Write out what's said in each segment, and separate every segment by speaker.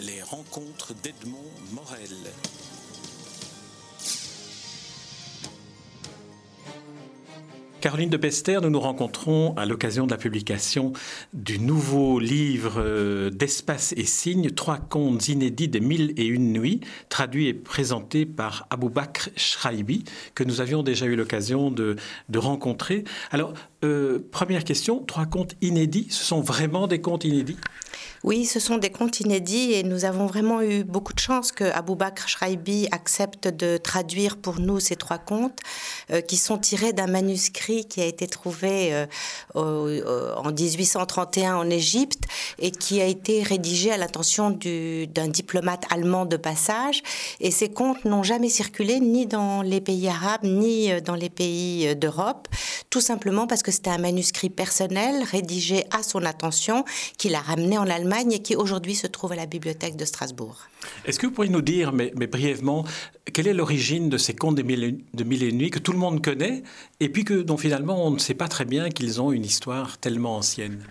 Speaker 1: les rencontres d'Edmond Morel. Caroline de Pester, nous nous rencontrons à l'occasion de la publication du nouveau livre euh, d'Espace et Signes, Trois contes inédits des Mille et Une Nuits, traduit et présenté par Abou Bakr Shraibi, que nous avions déjà eu l'occasion de, rencontrer. Alors, euh, première question, trois contes inédits, ce sont vraiment des contes inédits?
Speaker 2: Oui, ce sont des contes inédits et nous avons vraiment eu beaucoup de chance que Abou Bakr Shraibi accepte de traduire pour nous ces trois contes euh, qui sont tirés d'un manuscrit qui a été trouvé euh, en 1831 en Égypte et qui a été rédigé à l'intention d'un diplomate allemand de passage. Et ces contes n'ont jamais circulé ni dans les pays arabes ni euh, dans les pays d'Europe, tout simplement parce que c'était un manuscrit personnel rédigé à son attention qu'il a ramené en Allemagne et qui aujourd'hui se trouve à la bibliothèque de Strasbourg.
Speaker 1: Est-ce que vous pourriez nous dire, mais, brièvement, quelle est l'origine de ces contes de mille, de mille et nuits que tout le monde connaît et puis que, dont finalement on ne sait pas très bien qu'ils ont une histoire tellement ancienne?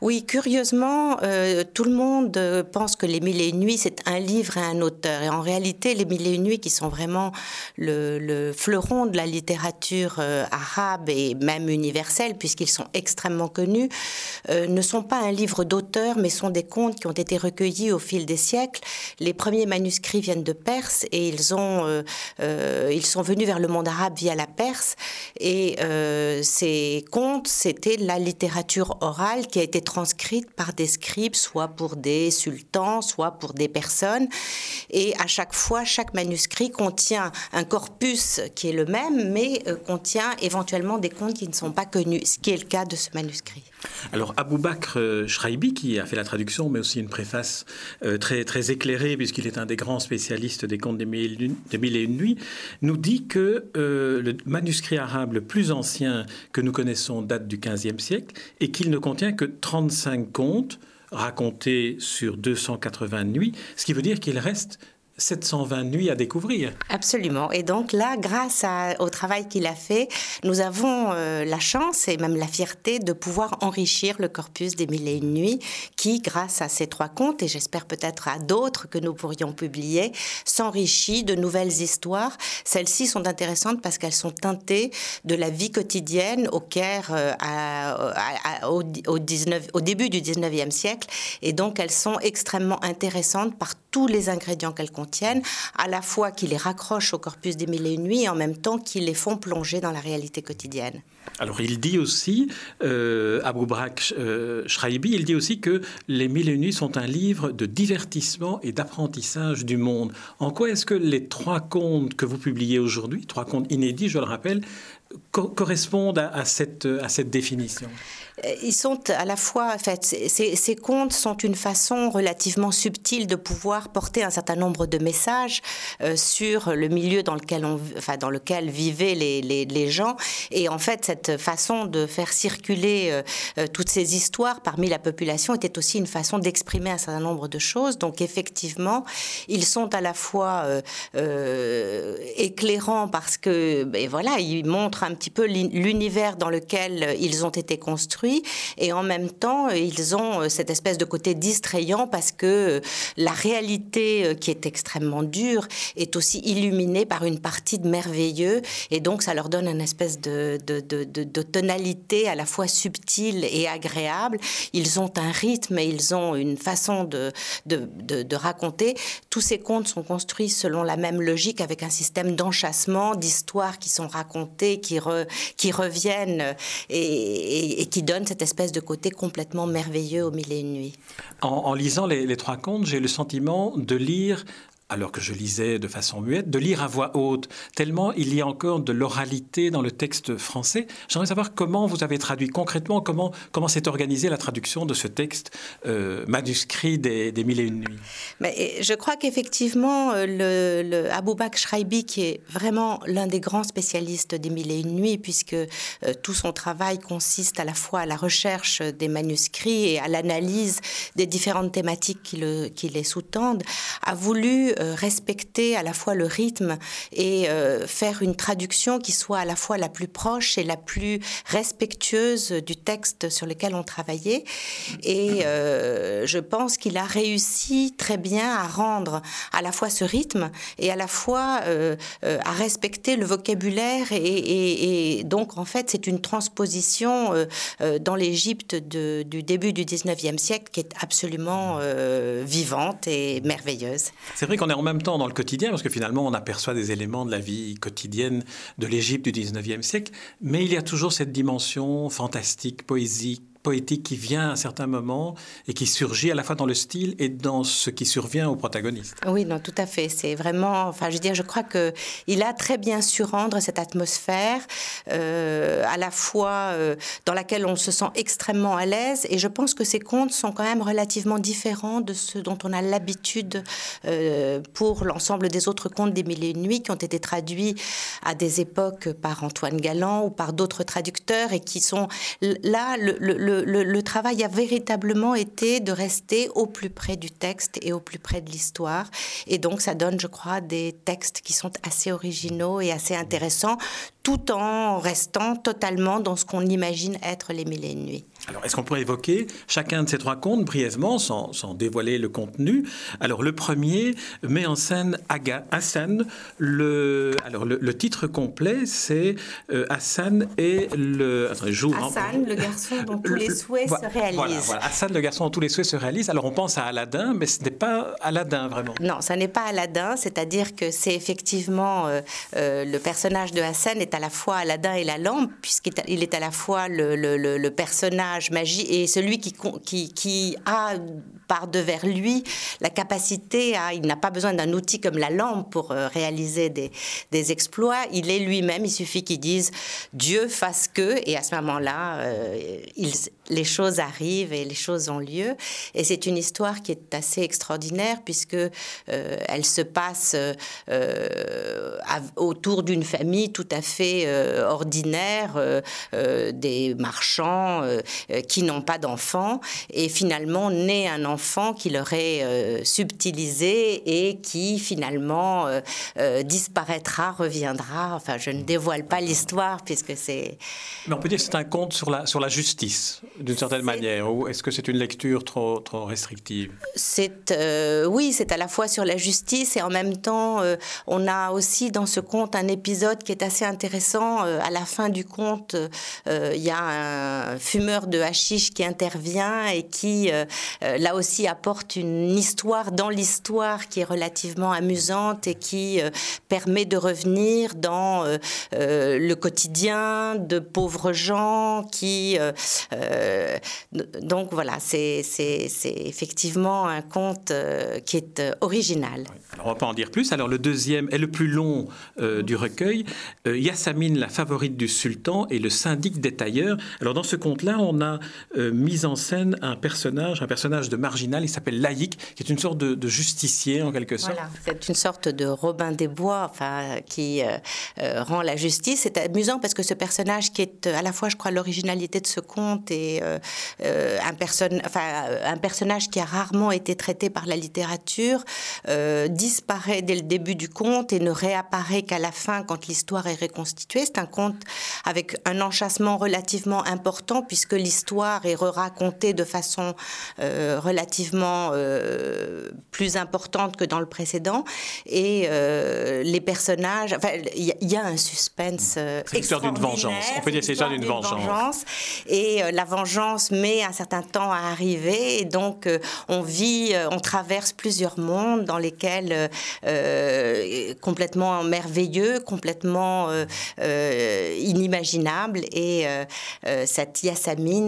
Speaker 2: Oui, curieusement, euh, tout le monde euh, pense que Les Mille et Une Nuits, c'est un livre et un auteur. Et en réalité, Les Mille et Une Nuits, qui sont vraiment le, fleuron de la littérature euh, arabe et même universelle, puisqu'ils sont extrêmement connus, ne sont pas un livre d'auteur, mais sont des contes qui ont été recueillis au fil des siècles. Les premiers manuscrits viennent de Perse et ils, ont, ils sont venus vers le monde arabe via la Perse. Et ces contes, c'était la littérature orale qui a été transcrite par des scribes, soit pour des sultans, soit pour des personnes. Et à chaque fois, chaque manuscrit contient un corpus qui est le même, mais euh, contient éventuellement des contes qui ne sont pas connus, ce qui est le cas de ce manuscrit.
Speaker 1: Alors, Abou Bakr euh, Shraibi, qui a fait la traduction, mais aussi une préface euh, très, très éclairée, puisqu'il est un des grands spécialistes des contes des mille, et une nuits, nous dit que le manuscrit arabe le plus ancien que nous connaissons date du XVe siècle et qu'il ne contient que 30 35 contes racontés sur 280 nuits, ce qui veut dire qu'il reste 720 nuits à découvrir.
Speaker 2: Absolument. Et donc là, grâce au travail qu'il a fait, nous avons euh, la chance et même la fierté de pouvoir enrichir le corpus des mille et une nuits qui, grâce à ces trois contes, et j'espère peut-être à d'autres que nous pourrions publier, s'enrichit de nouvelles histoires. Celles-ci sont intéressantes parce qu'elles sont teintées de la vie quotidienne au Caire euh, au, au, 19, au début du 19e siècle. Et donc, elles sont extrêmement intéressantes par tous les ingrédients qu'elles contiennent à la fois qui les raccrochent au corpus des mille et une nuits et en même temps qui les font plonger dans la réalité quotidienne.
Speaker 1: Alors il dit aussi, euh, Abou Brak euh, Shraibi, il dit aussi que Les Mille et Une Nuits sont un livre de divertissement et d'apprentissage du monde. En quoi est-ce que les trois contes que vous publiez aujourd'hui, trois contes inédits, je le rappelle, correspondent à, cette, à cette définition?
Speaker 2: Euh, ils sont à la fois, en fait, ces, ces, contes sont une façon relativement subtile de pouvoir porter un certain nombre de messages euh, sur le milieu dans lequel, on, enfin, dans lequel vivaient les, les, les, gens. Et en fait, cette façon de faire circuler euh, toutes ces histoires parmi la population était aussi une façon d'exprimer un certain nombre de choses. Donc, effectivement, ils sont à la fois éclairants parce que, ben, voilà, ils montrent un petit peu l'univers dans lequel ils ont été construits et en même temps ils ont euh, cette espèce de côté distrayant parce que euh, la réalité euh, qui est extrêmement dure est aussi illuminée par une partie de merveilleux et donc ça leur donne une espèce de, tonalité à la fois subtile et agréable. Ils ont un rythme et ils ont une façon de, de, raconter. Tous ces contes sont construits selon la même logique avec un système d'enchassement, d'histoires qui sont racontées, qui, qui reviennent et, qui donnent cette espèce de côté complètement merveilleux au mille et une nuits.
Speaker 1: En, lisant les, les trois contes, j'ai le sentiment de lire alors que je lisais de façon muette, de lire à voix haute, tellement il y a encore de l'oralité dans le texte français. J'aimerais savoir comment vous avez traduit concrètement, comment, comment s'est organisée la traduction de ce texte euh, manuscrit des, des, Mille et Une Nuits.
Speaker 2: Mais je crois qu'effectivement, euh, le, le Abou Bakr Shraibi, qui est vraiment l'un des grands spécialistes des Mille et Une Nuits, puisque euh, tout son travail consiste à la fois à la recherche des manuscrits et à l'analyse des différentes thématiques qui les sous-tendent, a voulu respecter à la fois le rythme et faire une traduction qui soit à la fois la plus proche et la plus respectueuse du texte sur lequel on travaillait. Et je pense qu'il a réussi très bien à rendre à la fois ce rythme et à la fois à respecter le vocabulaire. Et, donc, en fait, c'est une transposition dans l'Égypte du début du 19e siècle qui est absolument euh, vivante et merveilleuse.
Speaker 1: C'est vrai qu'on en même temps dans le quotidien, parce que finalement on aperçoit des éléments de la vie quotidienne de l'Égypte du 19e siècle, mais il y a toujours cette dimension fantastique, poésique, poétique qui vient à certains moments et qui surgit à la fois dans le style et dans ce qui survient au protagoniste.
Speaker 2: Oui, non, tout à fait. C'est vraiment, enfin, je veux dire, je crois que il a très bien su rendre cette atmosphère, euh, à la fois euh, dans laquelle on se sent extrêmement à l'aise. Et je pense que ces contes sont quand même relativement différents de ceux dont on a l'habitude euh, pour l'ensemble des autres contes des Mille et une nuits qui ont été traduits à des époques par Antoine Galland ou par d'autres traducteurs et qui sont là le, travail a véritablement été de rester au plus près du texte et au plus près de l'histoire. Et donc, ça donne, je crois, des textes qui sont assez originaux et assez intéressants, tout en restant totalement dans ce qu'on imagine être les mille et une nuits.
Speaker 1: Alors, est-ce qu'on pourrait évoquer chacun de ces trois contes brièvement, sans, dévoiler le contenu? Alors, le premier met en scène Aga, Hassan. Le, alors, le, titre complet, c'est euh, Hassan et le.
Speaker 2: Attendez, joue, Hassan, le garçon dont tous les souhaits se réalisent.
Speaker 1: Voilà, Hassan, le garçon dont tous les souhaits se réalisent. Alors, on pense à Aladdin, mais ce n'est pas Aladdin vraiment.
Speaker 2: Non, ça n'est pas Aladdin, c'est-à-dire que c'est effectivement euh, euh, le personnage de Hassan est à la fois Aladdin et la lampe, puisqu'il est à la fois le, le, le magie et celui qui, qui, qui a par devers lui la capacité à, il n'a pas besoin d'un outil comme la lampe pour euh, réaliser des, exploits, il est lui-même, il suffit qu'il dise Dieu fasse que, et à ce moment-là, euh, les choses arrivent et les choses ont lieu. Et c'est une histoire qui est assez extraordinaire puisque euh, elle se passe autour d'une famille tout à fait ordinaire, des marchands qui n'ont pas d'enfants, et finalement naît un enfant qui leur est euh, subtilisé et qui finalement euh, euh, disparaîtra, reviendra. Enfin, je ne dévoile pas l'histoire puisque c'est.
Speaker 1: Mais on peut dire que c'est un conte sur la, sur la justice, d'une certaine manière, ou est-ce que c'est une lecture trop, trop restrictive?
Speaker 2: C'est oui, c'est à la fois sur la justice et en même temps, on a aussi dans ce conte un épisode qui est assez intéressant. à la fin du conte, il y a un fumeur de hashish qui intervient et qui, là aussi, apporte une histoire dans l'histoire qui est relativement amusante et qui euh, permet de revenir dans euh, euh, le quotidien de pauvres gens qui... donc voilà, c'est effectivement un conte qui est original.
Speaker 1: Alors on va pas en dire plus. Alors le deuxième est le plus long du recueil. Yassamine, la favorite du sultan et le syndic des tailleurs. Alors dans ce conte-là, on a mis en scène un personnage, un personnage de marginal il s'appelle Laïc, qui est une sorte de, justicier en quelque sorte. Voilà,
Speaker 2: c'est une sorte de Robin des Bois enfin, qui euh, euh, rend la justice. C'est amusant parce que ce personnage qui est euh, à la fois, je crois, l'originalité de ce conte et un, un, personnage qui a rarement été traité par la littérature, disparaît dès le début du conte et ne réapparaît qu'à la fin quand l'histoire est reconstituée. C'est un conte avec un enchâssement relativement important puisque l'histoire est racontée de façon relativement euh, plus importante que dans le précédent. Et euh, les personnages, enfin, il y, a un suspense.
Speaker 1: Euh, c'est l'histoire d'une vengeance. On peut dire c'est l'histoire d'une vengeance.
Speaker 2: Et la vengeance met un certain temps à arriver. Et donc, on vit, on traverse plusieurs mondes dans lesquels complètement merveilleux, complètement inimaginable. Et cette Yassamine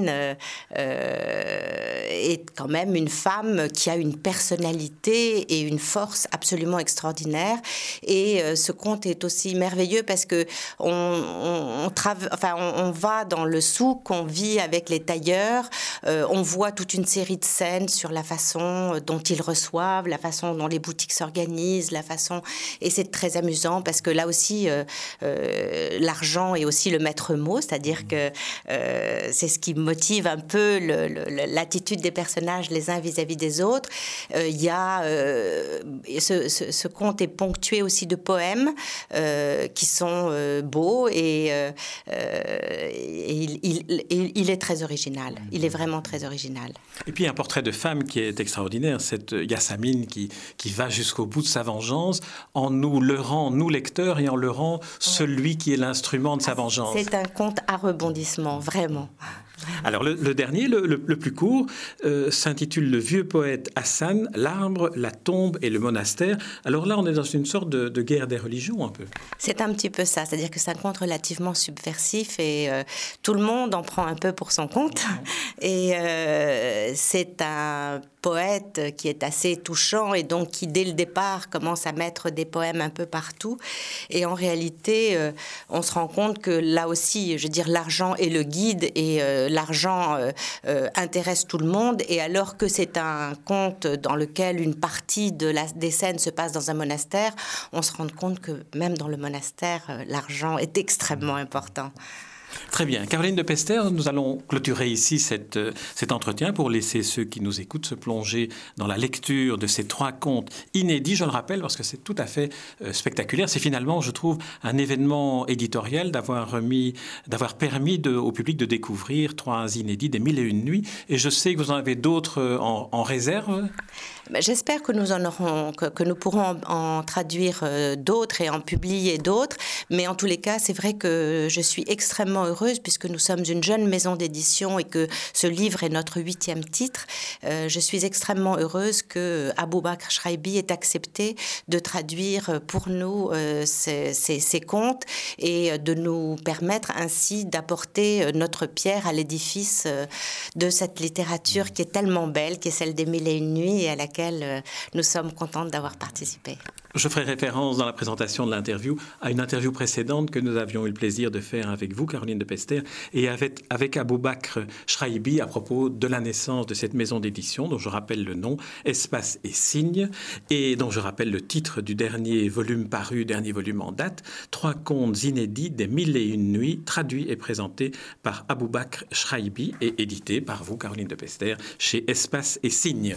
Speaker 2: est quand même une femme qui a une personnalité et une force absolument extraordinaire. Et euh, ce conte est aussi merveilleux parce que on, va dans le souk, on vit avec les tailleurs, euh, on voit toute une série de scènes sur la façon dont ils reçoivent, la façon dont les boutiques s'organisent, la façon. Et c'est très amusant parce que là aussi, euh, l'argent est aussi le maître mot, c'est-à-dire que c'est ce qui motive un peu l'attitude des personnages les uns vis-à-vis des autres. Euh, y a ce, conte est ponctué aussi de poèmes qui sont beaux et, il, est très original. Il est vraiment très original.
Speaker 1: Et puis un portrait de femme qui est extraordinaire, cette Yassamine qui, qui va jusqu'au bout de sa vengeance en nous leurrant, nous lecteurs, et en leurrant celui qui est l'instrument de sa vengeance.
Speaker 2: C'est un conte à rebondissement, vraiment.
Speaker 1: Alors le, dernier, le, plus court, euh, s'intitule Le vieux poète Hassan, l'arbre, la tombe et le monastère. Alors là, on est dans une sorte de, guerre des religions un peu.
Speaker 2: C'est un petit peu ça, c'est-à-dire que c'est un conte relativement subversif et euh, tout le monde en prend un peu pour son compte. Et euh, c'est un poète qui est assez touchant et donc qui dès le départ commence à mettre des poèmes un peu partout. Et en réalité, on se rend compte que là aussi, je veux dire, l'argent est le guide et l'argent euh, euh, intéresse tout le monde. Et alors que c'est un conte dans lequel une partie de la, des scènes se passe dans un monastère, on se rend compte que même dans le monastère, euh, l'argent est extrêmement important.
Speaker 1: Très bien. Caroline de Pester, nous allons clôturer ici euh, cet entretien pour laisser ceux qui nous écoutent se plonger dans la lecture de ces trois contes inédits, je le rappelle, parce que c'est tout à fait euh, spectaculaire. C'est finalement, je trouve, un événement éditorial d'avoir permis au public de découvrir trois inédits des mille et une nuits. Et je sais que vous en avez d'autres euh, en, réserve.
Speaker 2: Ben, j'espère que nous en aurons, que nous pourrons en traduire d'autres et en publier d'autres. Mais en tous les cas, c'est vrai que je suis extrêmement puisque nous sommes une jeune maison d'édition et que ce livre est notre huitième titre. Euh, je suis extrêmement heureuse que Abou Bakr Shraibi ait accepté de traduire pour nous euh, ces, contes et de nous permettre ainsi d'apporter notre pierre à l'édifice euh, de cette littérature qui est tellement belle, qui est celle des Mille et une nuits et à laquelle nous sommes contentes d'avoir participé.
Speaker 1: Je ferai référence dans la présentation de l'interview à une interview précédente que nous avions eu le plaisir de faire avec vous, Caroline de Pester, et avec, avec Abou Bakr Shraibi à propos de la naissance de cette maison d'édition, dont je rappelle le nom, Espace et Signes, et dont je rappelle le titre du dernier volume paru, dernier volume en date, Trois contes inédits des mille et une nuits, traduits et présentés par Abou Bakr Shraibi et édités par vous, Caroline de Pester, chez Espace et Signes.